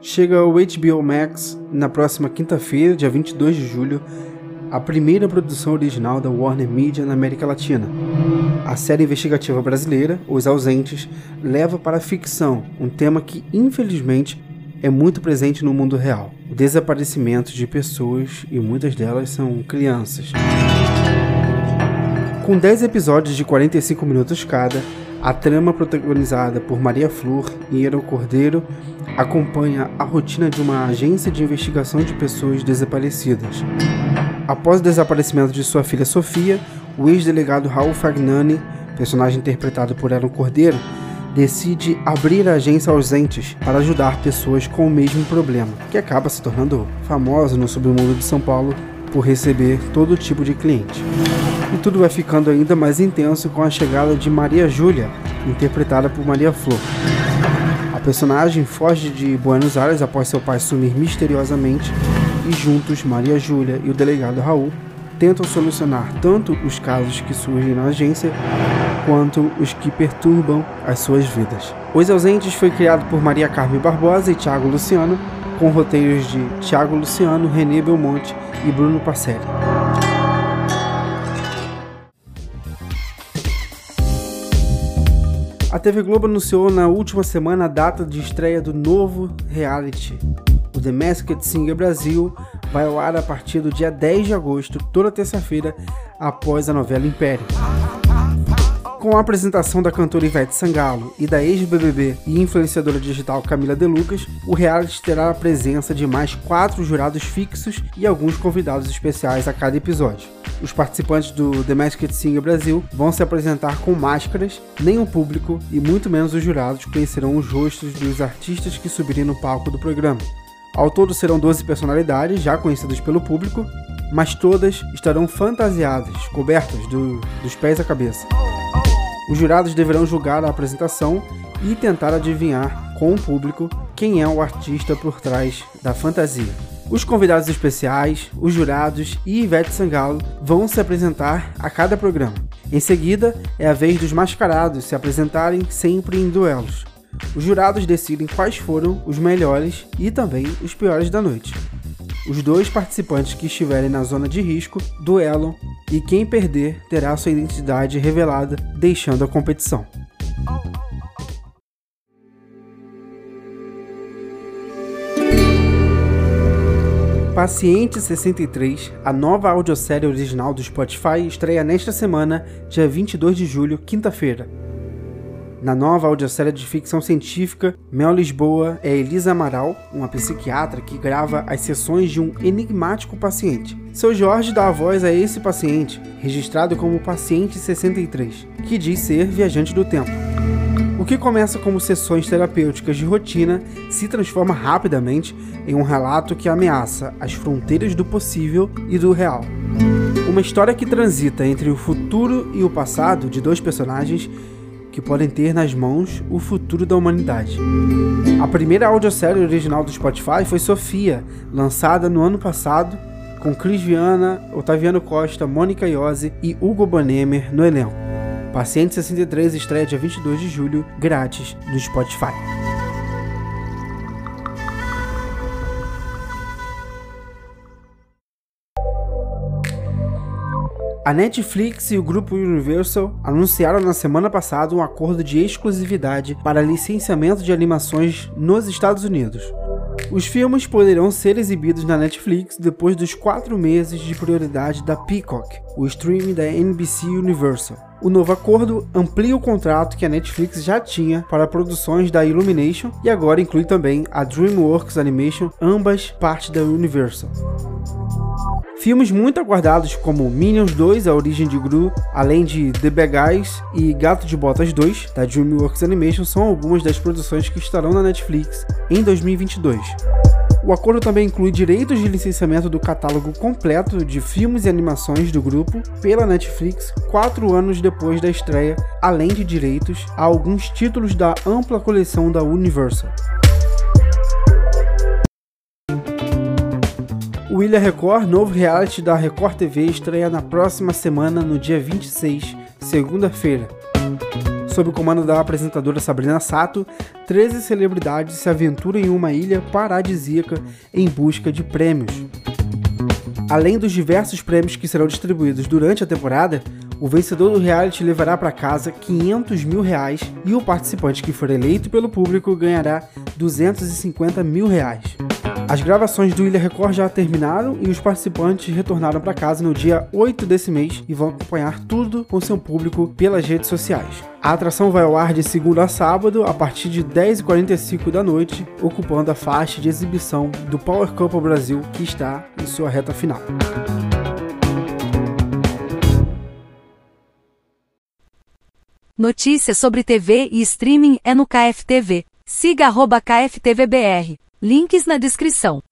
chega ao HBO Max na próxima quinta-feira, dia 22 de julho, a primeira produção original da Warner Media na América Latina. A série investigativa brasileira, Os Ausentes, leva para a ficção um tema que, infelizmente, é muito presente no mundo real: o desaparecimento de pessoas e muitas delas são crianças. Com 10 episódios de 45 minutos cada, a trama protagonizada por Maria Flor e Eero Cordeiro acompanha a rotina de uma agência de investigação de pessoas desaparecidas. Após o desaparecimento de sua filha Sofia, o ex-delegado Raul Fagnani, personagem interpretado por Aaron Cordeiro, decide abrir a agência ausentes para ajudar pessoas com o mesmo problema, que acaba se tornando famosa no submundo de São Paulo por receber todo tipo de cliente. E tudo vai ficando ainda mais intenso com a chegada de Maria Júlia, interpretada por Maria Flor. A personagem foge de Buenos Aires após seu pai sumir misteriosamente e juntos Maria Júlia e o delegado Raul tentam solucionar tanto os casos que surgem na agência quanto os que perturbam as suas vidas. Os Ausentes foi criado por Maria Carmen Barbosa e Thiago Luciano, com roteiros de Thiago Luciano, René Belmonte e Bruno Pacelli. A TV Globo anunciou na última semana a data de estreia do novo reality. O The Masked Singer Brasil vai ao ar a partir do dia 10 de agosto, toda terça-feira, após a novela Império. Com a apresentação da cantora Ivete Sangalo e da ex-BBB e influenciadora digital Camila De Lucas, o reality terá a presença de mais quatro jurados fixos e alguns convidados especiais a cada episódio. Os participantes do The Masked Singer Brasil vão se apresentar com máscaras, nem o público e muito menos os jurados conhecerão os rostos dos artistas que subirem no palco do programa. Ao todo serão 12 personalidades já conhecidas pelo público, mas todas estarão fantasiadas, cobertas do, dos pés à cabeça. Os jurados deverão julgar a apresentação e tentar adivinhar com o público quem é o artista por trás da fantasia. Os convidados especiais, os jurados e Ivete Sangalo vão se apresentar a cada programa. Em seguida, é a vez dos mascarados se apresentarem sempre em duelos. Os jurados decidem quais foram os melhores e também os piores da noite. Os dois participantes que estiverem na zona de risco duelam e quem perder terá sua identidade revelada, deixando a competição. Paciente 63, a nova audiosérie original do Spotify, estreia nesta semana, dia 22 de julho, quinta-feira. Na nova audiosérie de ficção científica, Mel Lisboa é Elisa Amaral, uma psiquiatra que grava as sessões de um enigmático paciente. Seu Jorge dá a voz a esse paciente, registrado como Paciente 63, que diz ser viajante do tempo. O que começa como sessões terapêuticas de rotina se transforma rapidamente em um relato que ameaça as fronteiras do possível e do real. Uma história que transita entre o futuro e o passado de dois personagens que podem ter nas mãos o futuro da humanidade. A primeira audiosérie original do Spotify foi Sofia, lançada no ano passado, com Cris Viana, Otaviano Costa, Mônica Iose e Hugo Bonemer no elenco. Paciente 63 estreia dia 22 de julho, grátis, no Spotify. A Netflix e o grupo Universal anunciaram na semana passada um acordo de exclusividade para licenciamento de animações nos Estados Unidos. Os filmes poderão ser exibidos na Netflix depois dos quatro meses de prioridade da Peacock, o streaming da NBC Universal. O novo acordo amplia o contrato que a Netflix já tinha para produções da Illumination e agora inclui também a DreamWorks Animation, ambas parte da Universal. Filmes muito aguardados como Minions 2, A Origem de Gru, além de The Bad Guys e Gato de Botas 2, da DreamWorks Animation, são algumas das produções que estarão na Netflix em 2022. O acordo também inclui direitos de licenciamento do catálogo completo de filmes e animações do grupo pela Netflix quatro anos depois da estreia, além de direitos a alguns títulos da ampla coleção da Universal. O Ilha Record, novo reality da Record TV, estreia na próxima semana, no dia 26, segunda-feira. Sob o comando da apresentadora Sabrina Sato, 13 celebridades se aventuram em uma ilha paradisíaca em busca de prêmios. Além dos diversos prêmios que serão distribuídos durante a temporada, o vencedor do reality levará para casa 500 mil reais e o participante que for eleito pelo público ganhará 250 mil reais. As gravações do Ilha Record já terminaram e os participantes retornaram para casa no dia 8 desse mês e vão acompanhar tudo com seu público pelas redes sociais. A atração vai ao ar de segunda a sábado, a partir de 10h45 da noite, ocupando a faixa de exibição do Power Couple Brasil, que está em sua reta final. Notícias sobre TV e streaming é no KFTV. Siga KFTVBR. Links na descrição.